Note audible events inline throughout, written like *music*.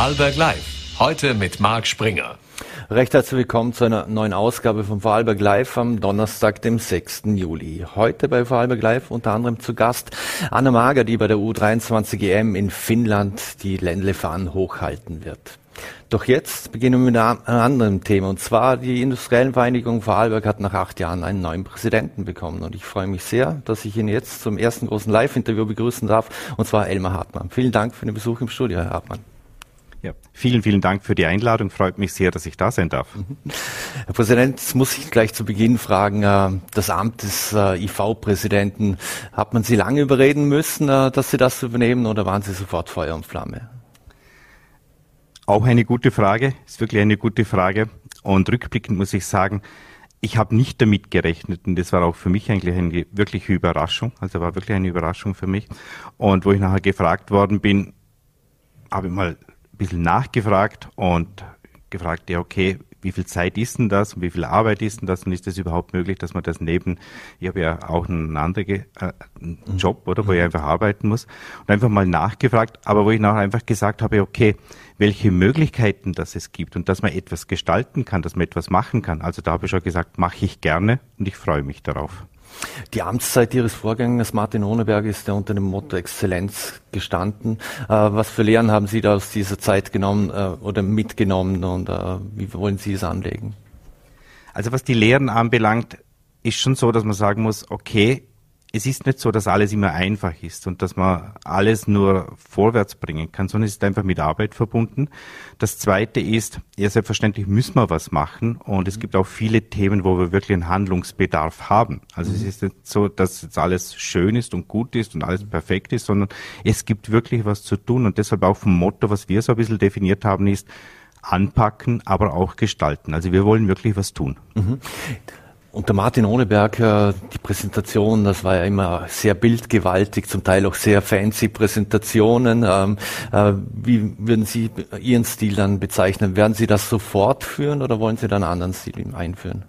Vorarlberg Live. Heute mit Marc Springer. Recht herzlich willkommen zu einer neuen Ausgabe von Vorarlberg Live am Donnerstag, dem 6. Juli. Heute bei Vorarlberg Live unter anderem zu Gast Anna Mager, die bei der U23 EM in Finnland die Ländlefahnen hochhalten wird. Doch jetzt beginnen wir mit einem anderen Thema. Und zwar die industriellen Vereinigung Vorarlberg hat nach acht Jahren einen neuen Präsidenten bekommen. Und ich freue mich sehr, dass ich ihn jetzt zum ersten großen Live-Interview begrüßen darf. Und zwar Elmar Hartmann. Vielen Dank für den Besuch im Studio, Herr Hartmann. Ja, vielen, vielen Dank für die Einladung. Freut mich sehr, dass ich da sein darf. Mhm. Herr Präsident, jetzt muss ich gleich zu Beginn fragen, äh, das Amt des äh, IV-Präsidenten, hat man Sie lange überreden müssen, äh, dass Sie das übernehmen oder waren Sie sofort Feuer und Flamme? Auch eine gute Frage, ist wirklich eine gute Frage. Und rückblickend muss ich sagen, ich habe nicht damit gerechnet und das war auch für mich eigentlich eine wirkliche Überraschung. Also war wirklich eine Überraschung für mich. Und wo ich nachher gefragt worden bin, habe ich mal bisschen nachgefragt und gefragt, ja, okay, wie viel Zeit ist denn das und wie viel Arbeit ist denn das und ist das überhaupt möglich, dass man das neben, ich habe ja auch einen anderen äh, einen Job, oder, wo ich einfach arbeiten muss und einfach mal nachgefragt, aber wo ich nachher einfach gesagt habe, okay, welche Möglichkeiten das es gibt und dass man etwas gestalten kann, dass man etwas machen kann. Also da habe ich schon gesagt, mache ich gerne und ich freue mich darauf. Die Amtszeit Ihres Vorgängers Martin Ohneberg ist ja unter dem Motto Exzellenz gestanden. Äh, was für Lehren haben Sie da aus dieser Zeit genommen äh, oder mitgenommen und äh, wie wollen Sie es anlegen? Also was die Lehren anbelangt, ist schon so, dass man sagen muss, okay, es ist nicht so, dass alles immer einfach ist und dass man alles nur vorwärts bringen kann, sondern es ist einfach mit Arbeit verbunden. Das Zweite ist, ja selbstverständlich müssen wir was machen und es gibt auch viele Themen, wo wir wirklich einen Handlungsbedarf haben. Also es ist nicht so, dass jetzt alles schön ist und gut ist und alles perfekt ist, sondern es gibt wirklich was zu tun und deshalb auch vom Motto, was wir so ein bisschen definiert haben, ist anpacken, aber auch gestalten. Also wir wollen wirklich was tun. Mhm. Unter Martin Ohneberg, die Präsentation, das war ja immer sehr bildgewaltig, zum Teil auch sehr fancy Präsentationen. Ähm, äh, wie würden Sie Ihren Stil dann bezeichnen? Werden Sie das so fortführen oder wollen Sie dann einen anderen Stil einführen?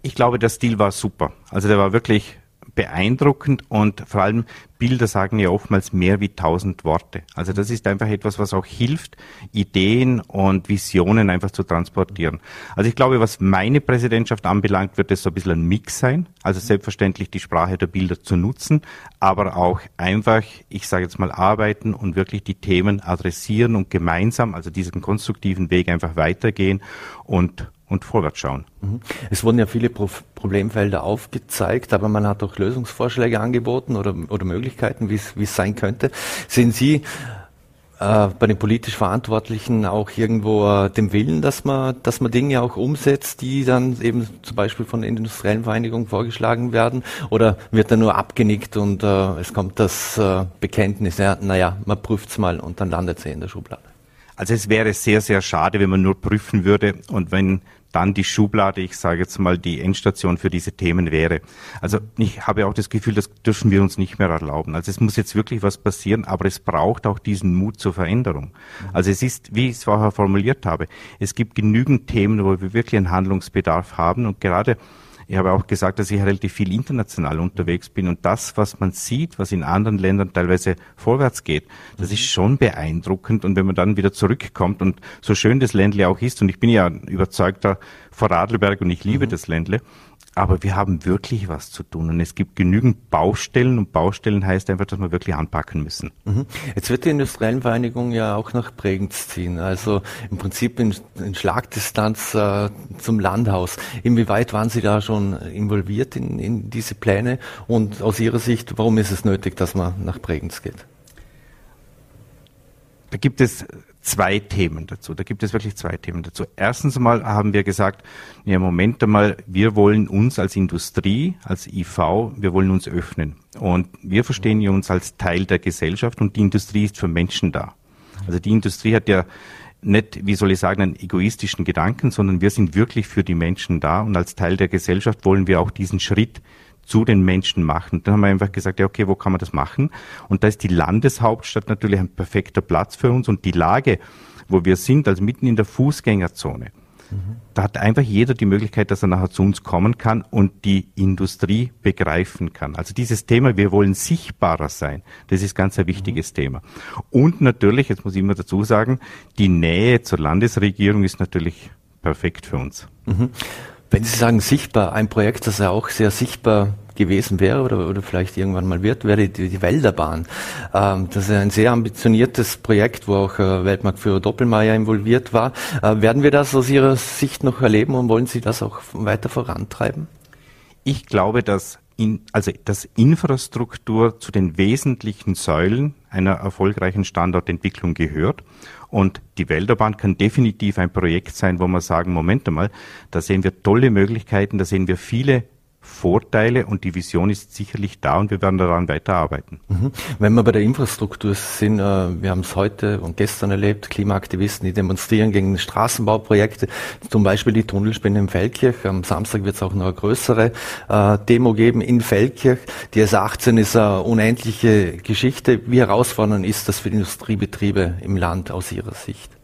Ich glaube, der Stil war super. Also der war wirklich beeindruckend und vor allem Bilder sagen ja oftmals mehr wie tausend Worte. Also das ist einfach etwas, was auch hilft, Ideen und Visionen einfach zu transportieren. Also ich glaube, was meine Präsidentschaft anbelangt, wird es so ein bisschen ein Mix sein. Also selbstverständlich die Sprache der Bilder zu nutzen, aber auch einfach, ich sage jetzt mal, arbeiten und wirklich die Themen adressieren und gemeinsam, also diesen konstruktiven Weg einfach weitergehen und und vorwärts schauen. Mhm. Es wurden ja viele Pro Problemfelder aufgezeigt, aber man hat auch Lösungsvorschläge angeboten oder, oder Möglichkeiten, wie es sein könnte. Sehen Sie äh, bei den politisch Verantwortlichen auch irgendwo äh, den Willen, dass man, dass man Dinge auch umsetzt, die dann eben zum Beispiel von der industriellen Vereinigung vorgeschlagen werden? Oder wird da nur abgenickt und äh, es kommt das äh, Bekenntnis, ja, naja, man prüft's mal und dann landet sie in der Schublade? Also es wäre sehr, sehr schade, wenn man nur prüfen würde und wenn dann die Schublade, ich sage jetzt mal, die Endstation für diese Themen wäre. Also ich habe auch das Gefühl, das dürfen wir uns nicht mehr erlauben. Also es muss jetzt wirklich was passieren, aber es braucht auch diesen Mut zur Veränderung. Also es ist, wie ich es vorher formuliert habe, es gibt genügend Themen, wo wir wirklich einen Handlungsbedarf haben und gerade ich habe auch gesagt, dass ich relativ viel international unterwegs bin und das, was man sieht, was in anderen Ländern teilweise vorwärts geht, das ist schon beeindruckend und wenn man dann wieder zurückkommt und so schön das Ländle auch ist und ich bin ja überzeugter Vorarlberg und ich liebe mhm. das Ländle, aber wir haben wirklich was zu tun und es gibt genügend Baustellen und Baustellen heißt einfach, dass wir wirklich anpacken müssen. Mhm. Jetzt wird die industriellen Vereinigung ja auch nach Bregenz ziehen, also im Prinzip in, in Schlagdistanz äh, zum Landhaus. Inwieweit waren Sie da schon involviert in, in diese Pläne und aus Ihrer Sicht, warum ist es nötig, dass man nach Bregenz geht? Da gibt es zwei Themen dazu. Da gibt es wirklich zwei Themen dazu. Erstens einmal haben wir gesagt, ja, Moment einmal, wir wollen uns als Industrie, als IV, wir wollen uns öffnen. Und wir verstehen uns als Teil der Gesellschaft und die Industrie ist für Menschen da. Also die Industrie hat ja nicht, wie soll ich sagen, einen egoistischen Gedanken, sondern wir sind wirklich für die Menschen da und als Teil der Gesellschaft wollen wir auch diesen Schritt zu den Menschen machen. Dann haben wir einfach gesagt, ja, okay, wo kann man das machen? Und da ist die Landeshauptstadt natürlich ein perfekter Platz für uns und die Lage, wo wir sind, also mitten in der Fußgängerzone. Da hat einfach jeder die Möglichkeit, dass er nachher zu uns kommen kann und die Industrie begreifen kann. Also dieses Thema, wir wollen sichtbarer sein, das ist ganz ein wichtiges mhm. Thema. Und natürlich, jetzt muss ich immer dazu sagen, die Nähe zur Landesregierung ist natürlich perfekt für uns. Mhm. Wenn Sie sagen sichtbar, ein Projekt, das ja auch sehr sichtbar gewesen wäre oder, oder vielleicht irgendwann mal wird, wäre die, die Wälderbahn. Ähm, das ist ein sehr ambitioniertes Projekt, wo auch äh, Weltmarktführer Doppelmayr involviert war. Äh, werden wir das aus Ihrer Sicht noch erleben und wollen Sie das auch weiter vorantreiben? Ich glaube, dass in, also dass Infrastruktur zu den wesentlichen Säulen einer erfolgreichen Standortentwicklung gehört. Und die Wälderbahn kann definitiv ein Projekt sein, wo wir sagen, Moment einmal, da sehen wir tolle Möglichkeiten, da sehen wir viele Vorteile und die Vision ist sicherlich da und wir werden daran weiterarbeiten. Mhm. Wenn wir bei der Infrastruktur sind, äh, wir haben es heute und gestern erlebt, Klimaaktivisten, die demonstrieren gegen Straßenbauprojekte, zum Beispiel die Tunnelspinne in Feldkirch. Am Samstag wird es auch noch eine größere äh, Demo geben in Feldkirch. Die S18 ist eine unendliche Geschichte. Wie herausfordernd ist das für die Industriebetriebe im Land aus Ihrer Sicht?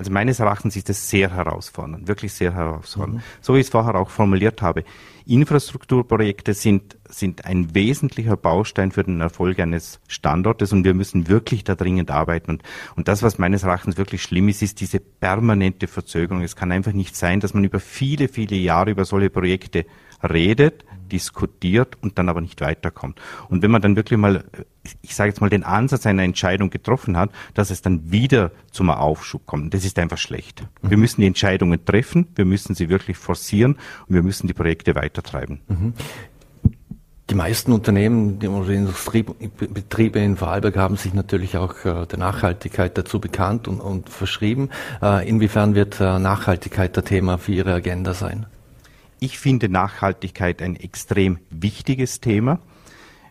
Also meines Erachtens ist es sehr herausfordernd, wirklich sehr herausfordernd. Mhm. So wie ich es vorher auch formuliert habe. Infrastrukturprojekte sind, sind ein wesentlicher Baustein für den Erfolg eines Standortes und wir müssen wirklich da dringend arbeiten. Und, und das, was meines Erachtens wirklich schlimm ist, ist diese permanente Verzögerung. Es kann einfach nicht sein, dass man über viele, viele Jahre über solche Projekte redet, diskutiert und dann aber nicht weiterkommt. Und wenn man dann wirklich mal, ich sage jetzt mal, den Ansatz einer Entscheidung getroffen hat, dass es dann wieder zum Aufschub kommt, das ist einfach schlecht. Mhm. Wir müssen die Entscheidungen treffen, wir müssen sie wirklich forcieren und wir müssen die Projekte weitertreiben. Mhm. Die meisten Unternehmen oder Industriebetriebe in Vorarlberg haben sich natürlich auch äh, der Nachhaltigkeit dazu bekannt und, und verschrieben. Äh, inwiefern wird äh, Nachhaltigkeit der Thema für Ihre Agenda sein? Ich finde Nachhaltigkeit ein extrem wichtiges Thema.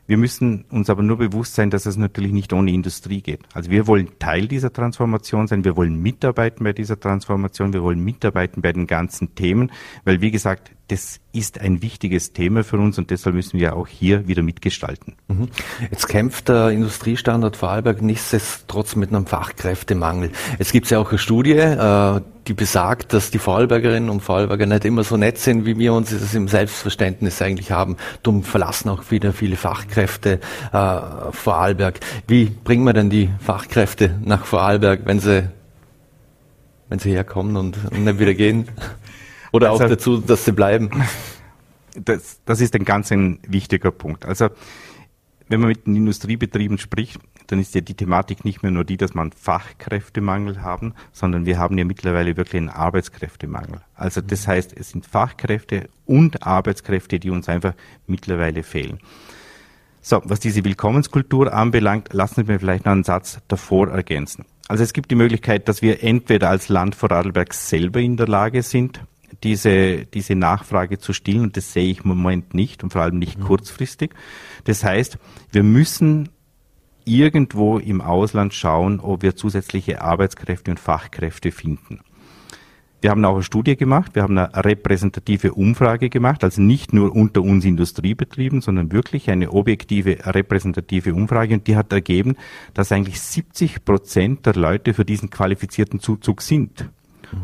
Wir müssen uns aber nur bewusst sein, dass es natürlich nicht ohne Industrie geht. Also wir wollen Teil dieser Transformation sein, wir wollen mitarbeiten bei dieser Transformation, wir wollen mitarbeiten bei den ganzen Themen, weil wie gesagt, das ist ein wichtiges Thema für uns und deshalb müssen wir auch hier wieder mitgestalten. Mhm. Jetzt kämpft der Industriestandort Vorarlberg nichtsdestotrotz mit einem Fachkräftemangel. Jetzt gibt es ja auch eine Studie, äh, die besagt, dass die Vorarlbergerinnen und Vorarlberger nicht immer so nett sind, wie wir uns das im Selbstverständnis eigentlich haben. Darum verlassen auch wieder viele Fachkräfte äh, Vorarlberg. Wie bringen wir denn die Fachkräfte nach Vorarlberg, wenn sie, wenn sie herkommen und nicht wieder gehen? Oder also, auch dazu, dass sie bleiben? Das, das ist ein ganz ein wichtiger Punkt. Also wenn man mit den Industriebetrieben spricht, dann ist ja die Thematik nicht mehr nur die, dass man Fachkräftemangel haben, sondern wir haben ja mittlerweile wirklich einen Arbeitskräftemangel. Also das mhm. heißt, es sind Fachkräfte und Arbeitskräfte, die uns einfach mittlerweile fehlen. So, was diese Willkommenskultur anbelangt, lassen Sie mir vielleicht noch einen Satz davor ergänzen. Also es gibt die Möglichkeit, dass wir entweder als Land Vorarlberg selber in der Lage sind, diese, diese Nachfrage zu stillen und das sehe ich im Moment nicht und vor allem nicht mhm. kurzfristig. Das heißt, wir müssen irgendwo im Ausland schauen, ob wir zusätzliche Arbeitskräfte und Fachkräfte finden. Wir haben auch eine Studie gemacht, wir haben eine repräsentative Umfrage gemacht, also nicht nur unter uns Industriebetrieben, sondern wirklich eine objektive repräsentative Umfrage und die hat ergeben, dass eigentlich 70 Prozent der Leute für diesen qualifizierten Zuzug sind.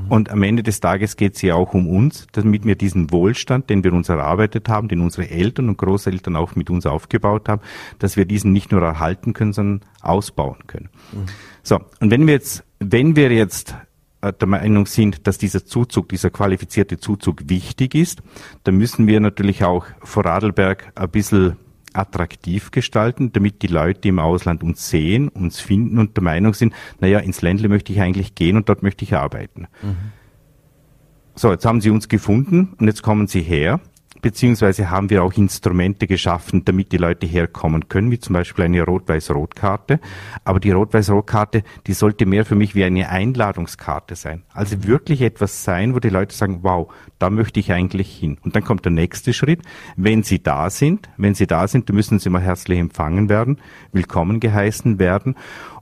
Und am Ende des Tages geht es ja auch um uns, damit wir diesen Wohlstand, den wir uns erarbeitet haben, den unsere Eltern und Großeltern auch mit uns aufgebaut haben, dass wir diesen nicht nur erhalten können, sondern ausbauen können. Mhm. So, und wenn wir jetzt, wenn wir jetzt äh, der Meinung sind, dass dieser Zuzug, dieser qualifizierte Zuzug wichtig ist, dann müssen wir natürlich auch Vorarlberg ein bisschen attraktiv gestalten, damit die Leute im Ausland uns sehen, uns finden und der Meinung sind, naja, ins Ländle möchte ich eigentlich gehen und dort möchte ich arbeiten. Mhm. So, jetzt haben sie uns gefunden und jetzt kommen sie her beziehungsweise haben wir auch Instrumente geschaffen, damit die Leute herkommen können, wie zum Beispiel eine Rot-Weiß-Rot-Karte. Aber die Rot-Weiß-Rot-Karte, die sollte mehr für mich wie eine Einladungskarte sein. Also wirklich etwas sein, wo die Leute sagen, wow, da möchte ich eigentlich hin. Und dann kommt der nächste Schritt. Wenn sie da sind, wenn sie da sind, dann müssen sie mal herzlich empfangen werden, willkommen geheißen werden.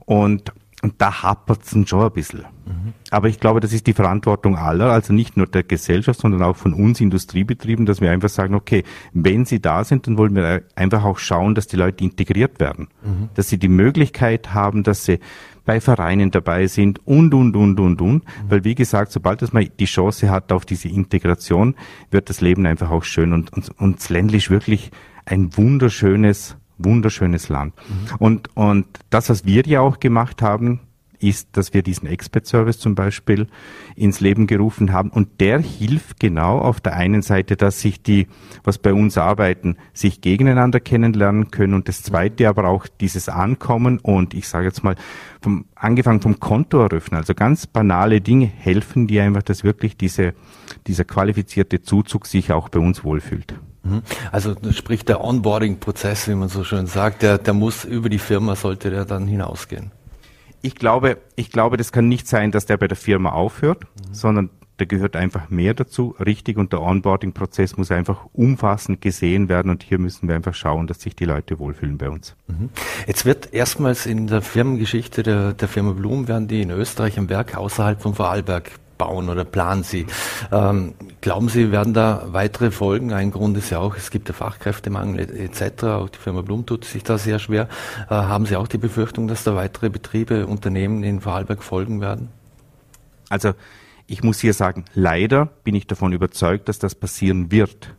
Und, und da hapert es schon ein bisschen. Mhm. Aber ich glaube, das ist die Verantwortung aller, also nicht nur der Gesellschaft, sondern auch von uns Industriebetrieben, dass wir einfach sagen, okay, wenn sie da sind, dann wollen wir einfach auch schauen, dass die Leute integriert werden, mhm. dass sie die Möglichkeit haben, dass sie bei Vereinen dabei sind und, und, und, und, und. Mhm. Weil wie gesagt, sobald dass man die Chance hat auf diese Integration, wird das Leben einfach auch schön und, und, und ländlich wirklich ein wunderschönes, wunderschönes Land. Mhm. Und, und das, was wir ja auch gemacht haben, ist, dass wir diesen Expert-Service zum Beispiel ins Leben gerufen haben. Und der hilft genau auf der einen Seite, dass sich die, was bei uns arbeiten, sich gegeneinander kennenlernen können. Und das zweite aber auch dieses Ankommen und ich sage jetzt mal, vom, angefangen vom Konto eröffnen, also ganz banale Dinge helfen die einfach, dass wirklich diese, dieser qualifizierte Zuzug sich auch bei uns wohlfühlt. Mhm. Also sprich der Onboarding-Prozess, wie man so schön sagt, der, der muss über die Firma, sollte der dann hinausgehen ich glaube, ich glaube, das kann nicht sein, dass der bei der Firma aufhört, mhm. sondern da gehört einfach mehr dazu, richtig, und der Onboarding-Prozess muss einfach umfassend gesehen werden und hier müssen wir einfach schauen, dass sich die Leute wohlfühlen bei uns. Mhm. Jetzt wird erstmals in der Firmengeschichte der, der Firma Blum werden die in Österreich ein Werk außerhalb von Vorarlberg bauen oder planen Sie. Ähm, glauben Sie, werden da weitere Folgen? Ein Grund ist ja auch, es gibt ja Fachkräftemangel etc. Auch die Firma Blum tut sich da sehr schwer. Äh, haben Sie auch die Befürchtung, dass da weitere Betriebe, Unternehmen in Vorarlberg folgen werden? Also ich muss hier sagen, leider bin ich davon überzeugt, dass das passieren wird.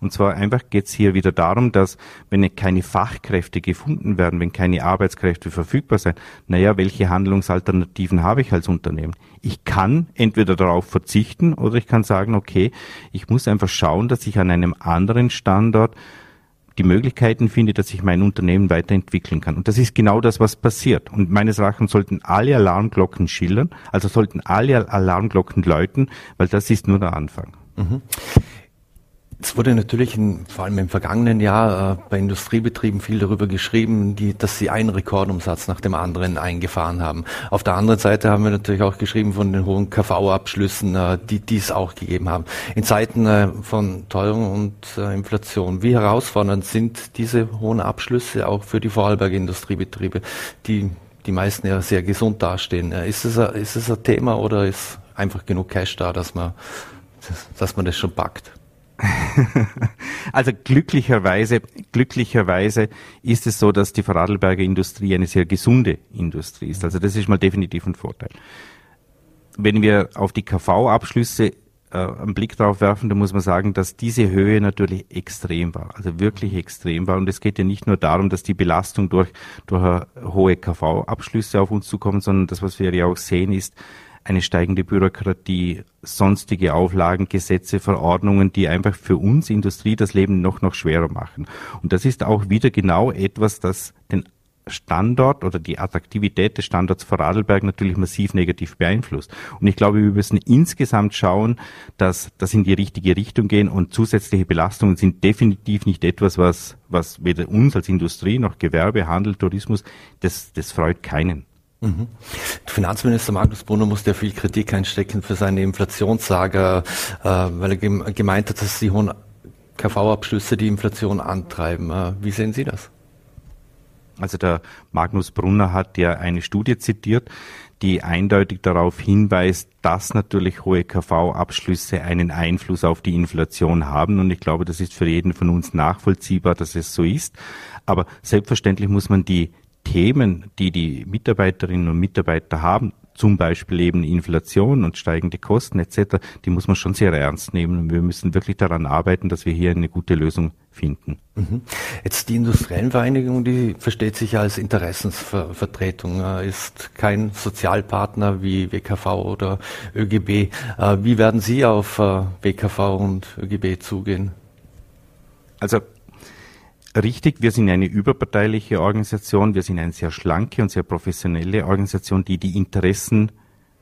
Und zwar einfach geht es hier wieder darum, dass wenn keine Fachkräfte gefunden werden, wenn keine Arbeitskräfte verfügbar sind, naja, welche Handlungsalternativen habe ich als Unternehmen? Ich kann entweder darauf verzichten oder ich kann sagen, okay, ich muss einfach schauen, dass ich an einem anderen Standort die Möglichkeiten finde, dass ich mein Unternehmen weiterentwickeln kann. Und das ist genau das, was passiert. Und meines Erachtens sollten alle Alarmglocken schillern, also sollten alle Alarmglocken läuten, weil das ist nur der Anfang. Mhm. Es wurde natürlich in, vor allem im vergangenen Jahr äh, bei Industriebetrieben viel darüber geschrieben, die, dass sie einen Rekordumsatz nach dem anderen eingefahren haben. Auf der anderen Seite haben wir natürlich auch geschrieben von den hohen KV-Abschlüssen, äh, die dies auch gegeben haben. In Zeiten äh, von Teuerung und äh, Inflation, wie herausfordernd sind diese hohen Abschlüsse auch für die Vorarlberger Industriebetriebe, die die meisten ja sehr gesund dastehen? Äh, ist es, ein, ist es ein Thema oder ist einfach genug Cash da, dass man, dass man das schon packt? *laughs* also glücklicherweise, glücklicherweise ist es so, dass die Vorarlberger Industrie eine sehr gesunde Industrie ist. Also das ist mal definitiv ein Vorteil. Wenn wir auf die KV-Abschlüsse äh, einen Blick drauf werfen, dann muss man sagen, dass diese Höhe natürlich extrem war, also wirklich extrem war. Und es geht ja nicht nur darum, dass die Belastung durch, durch hohe KV-Abschlüsse auf uns zukommt, sondern das, was wir ja auch sehen, ist, eine steigende Bürokratie, sonstige Auflagen, Gesetze, Verordnungen, die einfach für uns Industrie das Leben noch, noch schwerer machen. Und das ist auch wieder genau etwas, das den Standort oder die Attraktivität des Standorts Vorarlberg natürlich massiv negativ beeinflusst. Und ich glaube, wir müssen insgesamt schauen, dass das in die richtige Richtung gehen und zusätzliche Belastungen sind definitiv nicht etwas, was, was weder uns als Industrie noch Gewerbe, Handel, Tourismus, das, das freut keinen. Mhm. Finanzminister Magnus Brunner musste ja viel Kritik einstecken für seine Inflationssager, äh, weil er gemeint hat, dass die hohen KV-Abschlüsse die Inflation antreiben. Äh, wie sehen Sie das? Also der Magnus Brunner hat ja eine Studie zitiert, die eindeutig darauf hinweist, dass natürlich hohe KV-Abschlüsse einen Einfluss auf die Inflation haben. Und ich glaube, das ist für jeden von uns nachvollziehbar, dass es so ist. Aber selbstverständlich muss man die Themen, die die Mitarbeiterinnen und Mitarbeiter haben, zum Beispiel eben Inflation und steigende Kosten etc., die muss man schon sehr ernst nehmen und wir müssen wirklich daran arbeiten, dass wir hier eine gute Lösung finden. Mhm. Jetzt die Industriellenvereinigung, die versteht sich als Interessensvertretung, ist kein Sozialpartner wie WKV oder ÖGB. Äh, wie werden Sie auf WKV äh, und ÖGB zugehen? Also Richtig, wir sind eine überparteiliche Organisation, wir sind eine sehr schlanke und sehr professionelle Organisation, die die Interessen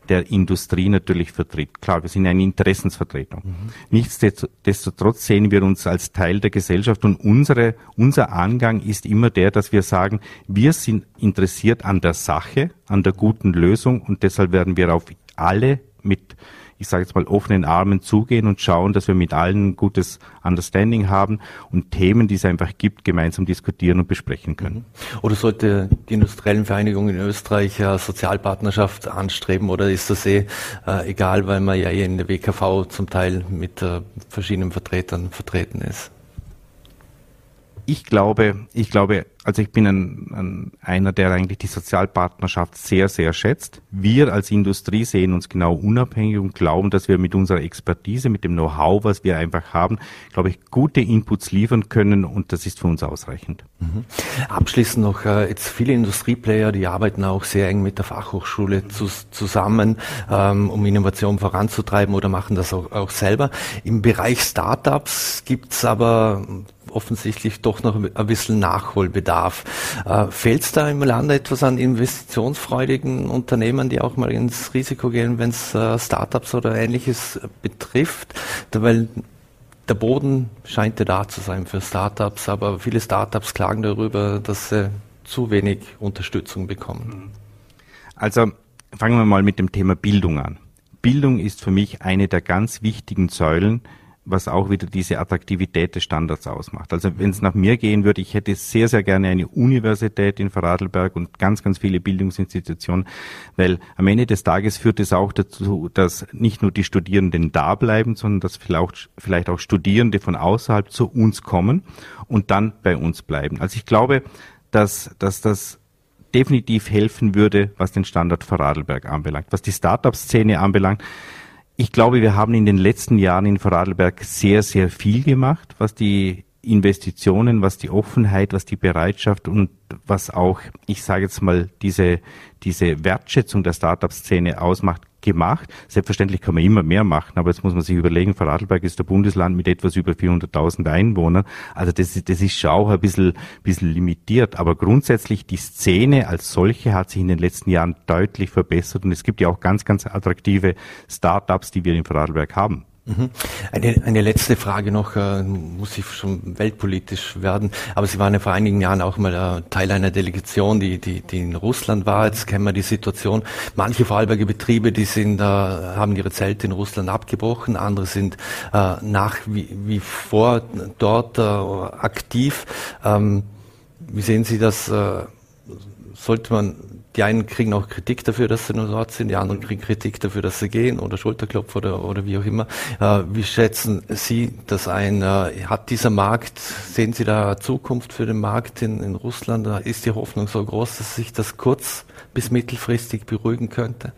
der Industrie natürlich vertritt. Klar, wir sind eine Interessensvertretung. Mhm. Nichtsdestotrotz sehen wir uns als Teil der Gesellschaft und unsere, unser Angang ist immer der, dass wir sagen, wir sind interessiert an der Sache, an der guten Lösung und deshalb werden wir auf alle mit ich sage jetzt mal, offenen Armen zugehen und schauen, dass wir mit allen ein gutes Understanding haben und Themen, die es einfach gibt, gemeinsam diskutieren und besprechen können. Mhm. Oder sollte die industriellen Vereinigungen in Österreich ja Sozialpartnerschaft anstreben oder ist das eh äh, egal, weil man ja eh in der WKV zum Teil mit äh, verschiedenen Vertretern vertreten ist? Ich glaube, ich glaube, also ich bin ein, ein, einer, der eigentlich die Sozialpartnerschaft sehr, sehr schätzt. Wir als Industrie sehen uns genau unabhängig und glauben, dass wir mit unserer Expertise, mit dem Know-how, was wir einfach haben, glaube ich, gute Inputs liefern können und das ist für uns ausreichend. Mhm. Abschließend noch, äh, jetzt viele Industrieplayer, die arbeiten auch sehr eng mit der Fachhochschule zu, zusammen, ähm, um Innovation voranzutreiben oder machen das auch, auch selber. Im Bereich Startups gibt's aber offensichtlich doch noch ein bisschen Nachholbedarf. Äh, Fehlt es da im Land etwas an investitionsfreudigen Unternehmen, die auch mal ins Risiko gehen, wenn es äh, Startups oder ähnliches betrifft? Weil der Boden scheint ja da zu sein für Startups, aber viele Startups klagen darüber, dass sie zu wenig Unterstützung bekommen. Also fangen wir mal mit dem Thema Bildung an. Bildung ist für mich eine der ganz wichtigen Säulen was auch wieder diese Attraktivität des Standards ausmacht. Also wenn es nach mir gehen würde, ich hätte sehr, sehr gerne eine Universität in Vorarlberg und ganz, ganz viele Bildungsinstitutionen, weil am Ende des Tages führt es auch dazu, dass nicht nur die Studierenden da bleiben, sondern dass vielleicht, vielleicht auch Studierende von außerhalb zu uns kommen und dann bei uns bleiben. Also ich glaube, dass, dass das definitiv helfen würde, was den Standard Vorarlberg anbelangt. Was die Startup-Szene anbelangt, ich glaube, wir haben in den letzten Jahren in Vorarlberg sehr, sehr viel gemacht, was die Investitionen, was die Offenheit, was die Bereitschaft und was auch, ich sage jetzt mal, diese, diese Wertschätzung der Startup-Szene ausmacht, gemacht. Selbstverständlich kann man immer mehr machen, aber jetzt muss man sich überlegen, Vorarlberg ist der Bundesland mit etwas über 400.000 Einwohnern. Also das, das ist schon ein bisschen, bisschen limitiert. Aber grundsätzlich die Szene als solche hat sich in den letzten Jahren deutlich verbessert und es gibt ja auch ganz, ganz attraktive Start-ups, die wir in Vorarlberg haben. Mhm. Eine, eine letzte Frage noch, äh, muss ich schon weltpolitisch werden, aber Sie waren ja vor einigen Jahren auch mal äh, Teil einer Delegation, die, die, die in Russland war. Jetzt kennen wir die Situation. Manche Vorarlberger Betriebe, die sind, äh, haben ihre Zelte in Russland abgebrochen, andere sind nach wie, wie vor dort aktiv. Ähm, wie sehen Sie das? Sollte man die einen kriegen auch Kritik dafür, dass sie nur dort sind, die anderen kriegen Kritik dafür, dass sie gehen oder Schulterklopf oder, oder wie auch immer. Äh, wie schätzen Sie das ein? Äh, hat dieser Markt, sehen Sie da Zukunft für den Markt in, in Russland? Ist die Hoffnung so groß, dass sich das kurz bis mittelfristig beruhigen könnte?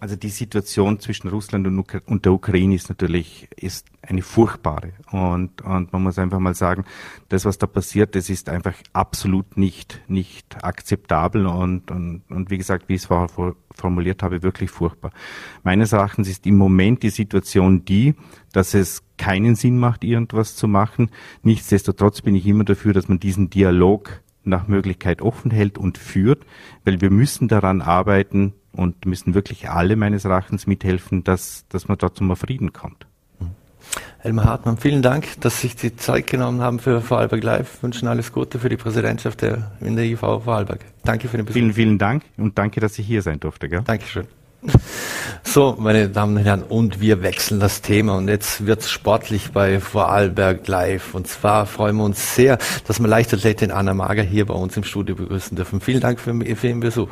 Also die Situation zwischen Russland und der Ukraine ist natürlich ist eine furchtbare und und man muss einfach mal sagen, das was da passiert, das ist einfach absolut nicht nicht akzeptabel und und, und wie gesagt, wie ich es vorher formuliert habe, wirklich furchtbar. Meines Erachtens ist im Moment die Situation die, dass es keinen Sinn macht, irgendwas zu machen. Nichtsdestotrotz bin ich immer dafür, dass man diesen Dialog nach Möglichkeit offen hält und führt, weil wir müssen daran arbeiten, und müssen wirklich alle meines Erachtens mithelfen, dass, dass man dort zum Frieden kommt. Elmar Hartmann, vielen Dank, dass Sie sich die Zeit genommen haben für Vorarlberg Live. Wünschen alles Gute für die Präsidentschaft der, in der IV Vorarlberg. Danke für den Besuch. Vielen, vielen Dank und danke, dass ich hier sein durfte. Gell? Dankeschön. *laughs* So, meine Damen und Herren, und wir wechseln das Thema und jetzt wird's sportlich bei Vorarlberg Live. Und zwar freuen wir uns sehr, dass wir Leichtathletin Anna Mager hier bei uns im Studio begrüßen dürfen. Vielen Dank für, für Ihren Besuch.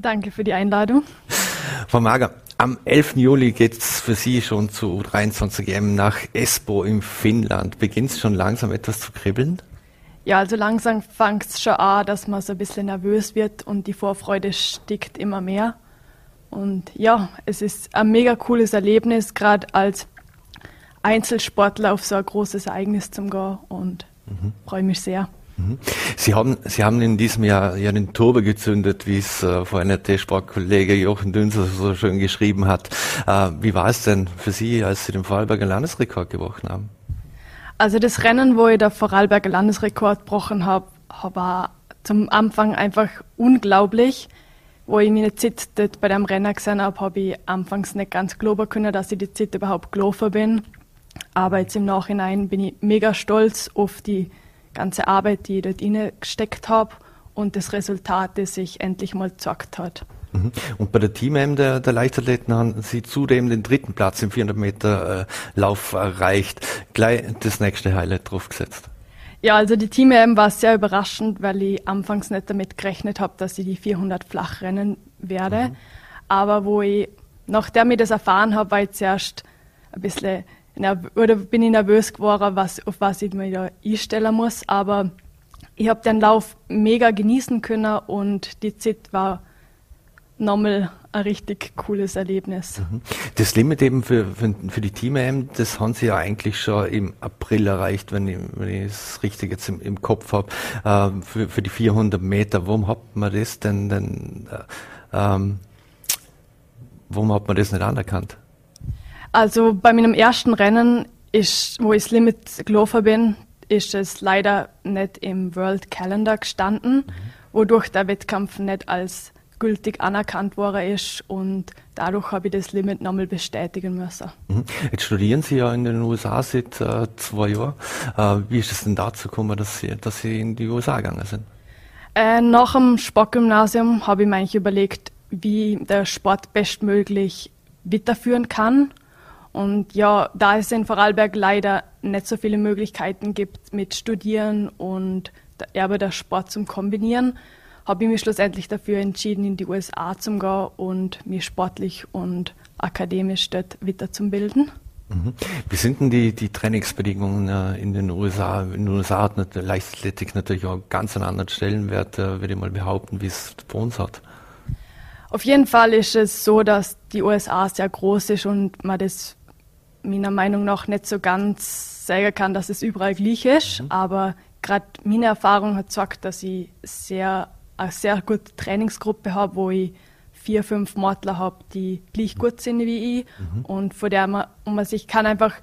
Danke für die Einladung. Frau Mager, am 11. Juli geht es für Sie schon zu U23 EM nach Espoo in Finnland. Beginnt es schon langsam etwas zu kribbeln? Ja, also langsam fängt es schon an, dass man so ein bisschen nervös wird und die Vorfreude stickt immer mehr. Und ja, es ist ein mega cooles Erlebnis, gerade als Einzelsportler auf so ein großes Ereignis zu gehen und mhm. freue mich sehr. Mhm. Sie haben, Sie haben in diesem Jahr ja den Turbo gezündet, wie es äh, vorhin der T-Sport-Kollege Jochen Dünser so schön geschrieben hat. Äh, wie war es denn für Sie, als Sie den Vorarlberger Landesrekord gebrochen haben? Also das Rennen, wo ich den Vorarlberger Landesrekord gebrochen habe, war zum Anfang einfach unglaublich. Wo ich meine Zeit dort bei dem Rennen gesehen habe, habe ich anfangs nicht ganz glauben können, dass ich die Zeit überhaupt gelaufen bin. Aber jetzt im Nachhinein bin ich mega stolz auf die ganze Arbeit, die ich dort gesteckt habe und das Resultat, das sich endlich mal gezeigt hat. Mhm. Und bei der Team-M der, der, Leichtathleten haben Sie zudem den dritten Platz im 400 Meter äh, Lauf erreicht. Gleich das nächste Highlight draufgesetzt. Ja, also die Team-M war sehr überraschend, weil ich anfangs nicht damit gerechnet habe, dass ich die 400 flach rennen werde. Mhm. Aber wo ich, nachdem ich das erfahren habe, war ich zuerst ein bisschen, oder bin ich nervös geworden, was, auf was ich mir da einstellen muss. Aber ich habe den Lauf mega genießen können und die Zeit war nochmal ein richtig cooles Erlebnis. Mhm. Das Limit eben für, für, für die Team EM, das haben Sie ja eigentlich schon im April erreicht, wenn ich, wenn ich es richtig jetzt im, im Kopf habe, äh, für, für die 400 Meter. Warum hat man das denn, denn, äh, ähm, warum hat man das nicht anerkannt? Also bei meinem ersten Rennen, ist, wo ich das Limit gelaufen bin, ist es leider nicht im World Calendar gestanden, mhm. wodurch der Wettkampf nicht als gültig anerkannt worden ist und dadurch habe ich das Limit nochmal bestätigen müssen. Mhm. Jetzt studieren Sie ja in den USA seit äh, zwei Jahren. Äh, wie ist es denn dazu gekommen, dass Sie, dass Sie in die USA gegangen sind? Äh, nach dem Sportgymnasium habe ich mir eigentlich überlegt, wie der Sport bestmöglich weiterführen kann. Und ja, da es in Vorarlberg leider nicht so viele Möglichkeiten gibt mit Studieren und Erbe der Sport zum Kombinieren, habe ich mich schlussendlich dafür entschieden, in die USA zu gehen und mich sportlich und akademisch dort weiterzubilden. Mhm. Wie sind denn die, die Trainingsbedingungen äh, in den USA? In den USA hat Leichtathletik natürlich auch ganz einen anderen Stellenwert, äh, würde ich mal behaupten, wie es bei uns hat. Auf jeden Fall ist es so, dass die USA sehr groß ist und man das meiner Meinung nach nicht so ganz sagen kann, dass es überall gleich ist. Mhm. Aber gerade meine Erfahrung hat gesagt, dass ich sehr eine sehr gute Trainingsgruppe habe, wo ich vier, fünf Mortler habe, die gleich gut sind wie ich mhm. und von der man, und man sich kann einfach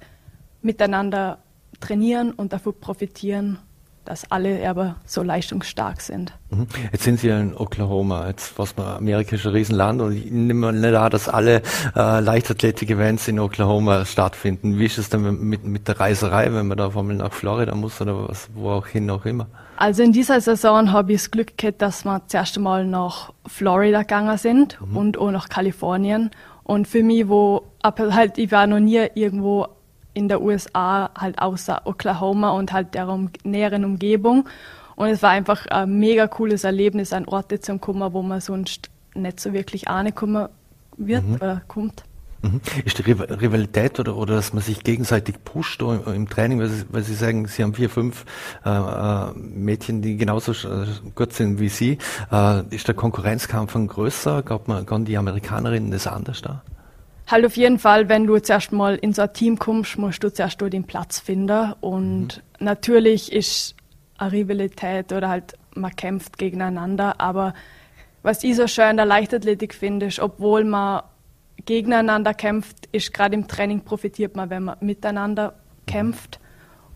miteinander trainieren und davon profitieren, dass alle aber so leistungsstark sind. Mhm. Jetzt sind Sie ja in Oklahoma, jetzt was man amerikanische Riesenland und ich nehme nicht an, dass alle äh, Leichtathletik-Events in Oklahoma stattfinden. Wie ist es denn mit, mit der Reiserei, wenn man da auf einmal nach Florida muss oder was, wo auch hin auch immer? Also in dieser Saison habe ich das Glück gehabt, dass wir zuerst einmal nach Florida gegangen sind mhm. und auch nach Kalifornien. Und für mich, wo halt, ich war noch nie irgendwo in der USA, halt außer Oklahoma und halt der um, näheren Umgebung. Und es war einfach ein mega cooles Erlebnis, an Orte zu kommen, wo man sonst nicht so wirklich ankommen wird mhm. oder kommt. Mhm. Ist die Rivalität oder, oder dass man sich gegenseitig pusht im Training, weil Sie, weil Sie sagen, Sie haben vier, fünf äh, äh Mädchen, die genauso äh, gut sind wie Sie. Äh, ist der Konkurrenzkampf ein größer? Glaubt man, kann die Amerikanerinnen das anders da? Halt auf jeden Fall, wenn du zuerst mal in so ein Team kommst, musst du zuerst den Platz finden. Und mhm. natürlich ist eine Rivalität oder halt man kämpft gegeneinander. Aber was ich so schön in der Leichtathletik finde, ist, obwohl man gegeneinander kämpft, ist gerade im Training profitiert man, wenn man miteinander kämpft.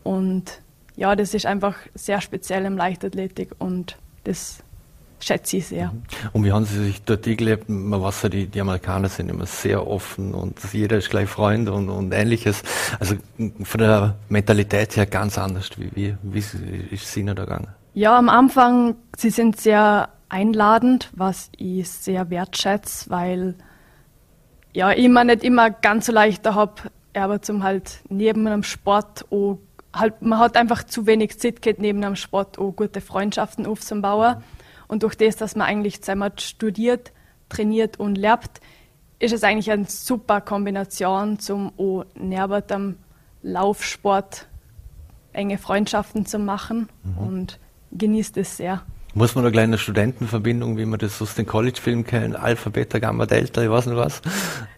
Und ja, das ist einfach sehr speziell im Leichtathletik und das schätze ich sehr. Mhm. Und wie haben Sie sich dort gelebt? Man weiß ja, die, die Amerikaner sind immer sehr offen und jeder ist gleich Freund und, und ähnliches. Also von der Mentalität her ganz anders. Wie, wie, wie ist es Ihnen da gegangen? Ja, am Anfang, sie sind sehr einladend, was ich sehr wertschätze, weil ja, ich mir nicht immer ganz so leicht habe, aber zum halt neben einem Sport auch, halt, man hat einfach zu wenig Zeit gehabt, neben einem Sport auch gute Freundschaften aufzubauen. Und durch das, dass man eigentlich zusammen studiert, trainiert und lernt, ist es eigentlich eine super Kombination zum auch neben dem Laufsport enge Freundschaften zu machen mhm. und genießt es sehr. Muss man eine kleine Studentenverbindung, wie man das aus den College-Filmen kennt, Alpha, Beta, Gamma, Delta, ich weiß nicht was?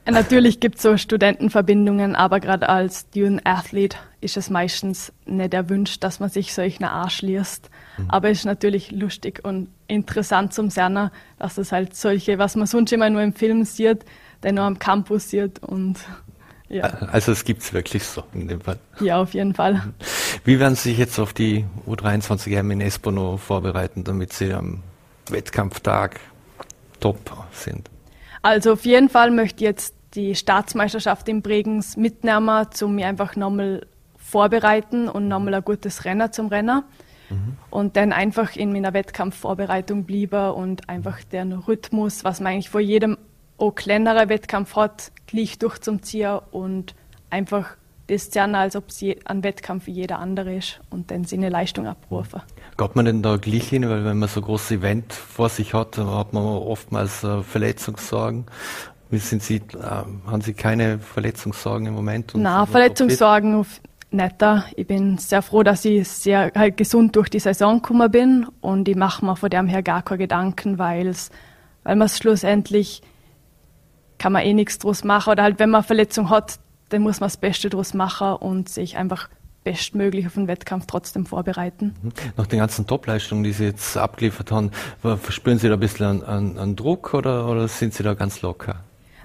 Natürlich gibt es so Studentenverbindungen, aber gerade als Student Athlete ist es meistens nicht erwünscht, dass man sich solch Arsch liest. Mhm. Aber es ist natürlich lustig und interessant zum Sehen, dass es halt solche, was man sonst immer nur im Film sieht, der nur am Campus sieht und ja. Also es gibt es wirklich so in dem Fall. Ja, auf jeden Fall. Wie werden Sie sich jetzt auf die U23 EM in Espono vorbereiten, damit Sie am Wettkampftag top sind? Also auf jeden Fall möchte ich jetzt die Staatsmeisterschaft in Bregenz mitnehmen, um mich einfach nochmal vorbereiten und nochmal ein gutes Renner zum Renner. Mhm. und dann einfach in meiner Wettkampfvorbereitung bliebe und einfach den Rhythmus, was man eigentlich vor jedem auch kleineren Wettkampf hat, gleich durchzuziehen und einfach das sehen, als ob es ein Wettkampf wie jeder andere ist und dann seine Leistung abrufen. Geht man denn da gleich hin, weil wenn man so ein großes Event vor sich hat, hat man oftmals äh, Verletzungssorgen. Sind Sie, äh, haben Sie keine Verletzungssorgen im Moment? Nein, Verletzungssorgen da. Ich bin sehr froh, dass ich sehr halt gesund durch die Saison gekommen bin und ich mache mir von dem her gar keine Gedanken, weil's, weil man es schlussendlich kann man eh nichts draus machen oder halt wenn man eine Verletzung hat, dann muss man das Beste draus machen und sich einfach bestmöglich auf den Wettkampf trotzdem vorbereiten. Mhm. Nach den ganzen Topleistungen, die Sie jetzt abgeliefert haben, verspüren Sie da ein bisschen einen, einen Druck oder, oder, sind Sie da ganz locker?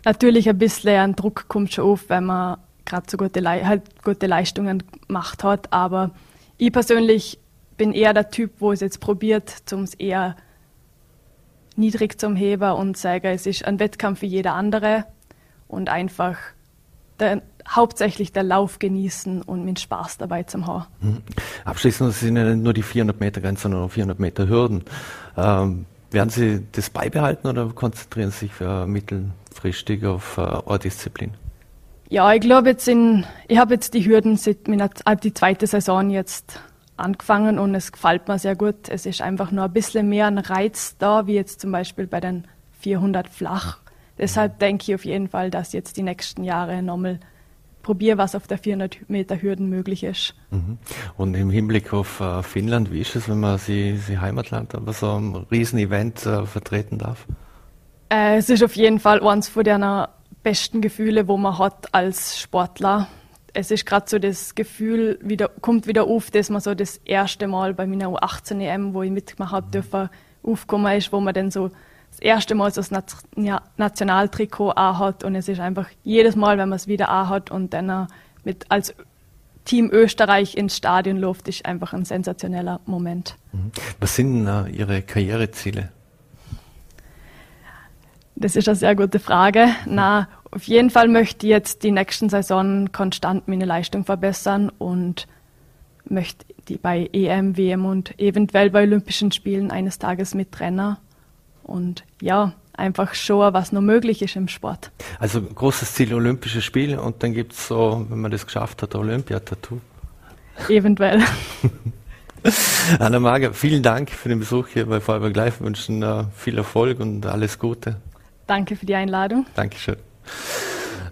Natürlich ein bisschen ein Druck kommt schon auf, wenn man gerade so gute, Le halt gute Leistungen gemacht hat, aber ich persönlich bin eher der Typ, wo es jetzt probiert, um es eher niedrig zum Heben und sagen, es ist ein Wettkampf wie jeder andere und einfach der, hauptsächlich der Lauf genießen und mit Spaß dabei zu haben. Mhm. Abschließend sind ja nicht nur die 400 Meter Grenze, sondern auch 400 Meter Hürden. Ähm, werden Sie das beibehalten oder konzentrieren Sie sich für mittelfristig auf äh, Disziplin? Ja, ich glaube jetzt in, ich habe jetzt die Hürden seit meiner, äh, die zweite Saison jetzt angefangen und es gefällt mir sehr gut. Es ist einfach nur ein bisschen mehr ein Reiz da, wie jetzt zum Beispiel bei den 400 flach. Deshalb denke ich auf jeden Fall, dass jetzt die nächsten Jahre nochmal probiere, was auf der 400 Meter Hürden möglich ist. Mhm. Und im Hinblick auf äh, Finnland, wie ist es, wenn man sie, sie Heimatland aber so ein Riesenevent äh, vertreten darf? Äh, es ist auf jeden Fall eines von den besten Gefühle, wo man hat als Sportler. Es ist gerade so das Gefühl, wieder, kommt wieder auf, dass man so das erste Mal bei meiner U18 EM, wo ich mitgemacht habe, dürfen, aufgekommen ist, wo man dann so das erste Mal so das Nationaltrikot anhat und es ist einfach jedes Mal, wenn man es wieder anhat und dann mit als Team Österreich ins Stadion läuft, ist einfach ein sensationeller Moment. Mhm. Was sind uh, Ihre Karriereziele? Das ist eine sehr gute Frage. Na, auf jeden Fall möchte ich jetzt die nächsten Saison konstant meine Leistung verbessern und möchte die bei EM, WM und eventuell bei Olympischen Spielen eines Tages mitrennen und ja, einfach schauen, was noch möglich ist im Sport. Also großes Ziel Olympische Spiele und dann gibt es so, wenn man das geschafft hat, Olympiatattoo. Eventuell. *laughs* Anna Mager, vielen Dank für den Besuch hier bei Vorarlberg Live. Wir wünschen uh, viel Erfolg und alles Gute. Danke für die Einladung. Dankeschön.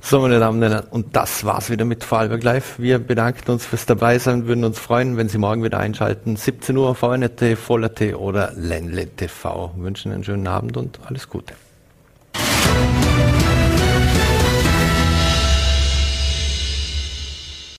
So, meine Damen und Herren, und das war's wieder mit Vorarlberg Live. Wir bedanken uns fürs Dabeisein, würden uns freuen, wenn Sie morgen wieder einschalten. 17 Uhr, VNT, Voller T oder Ländle TV. Wünschen einen schönen Abend und alles Gute.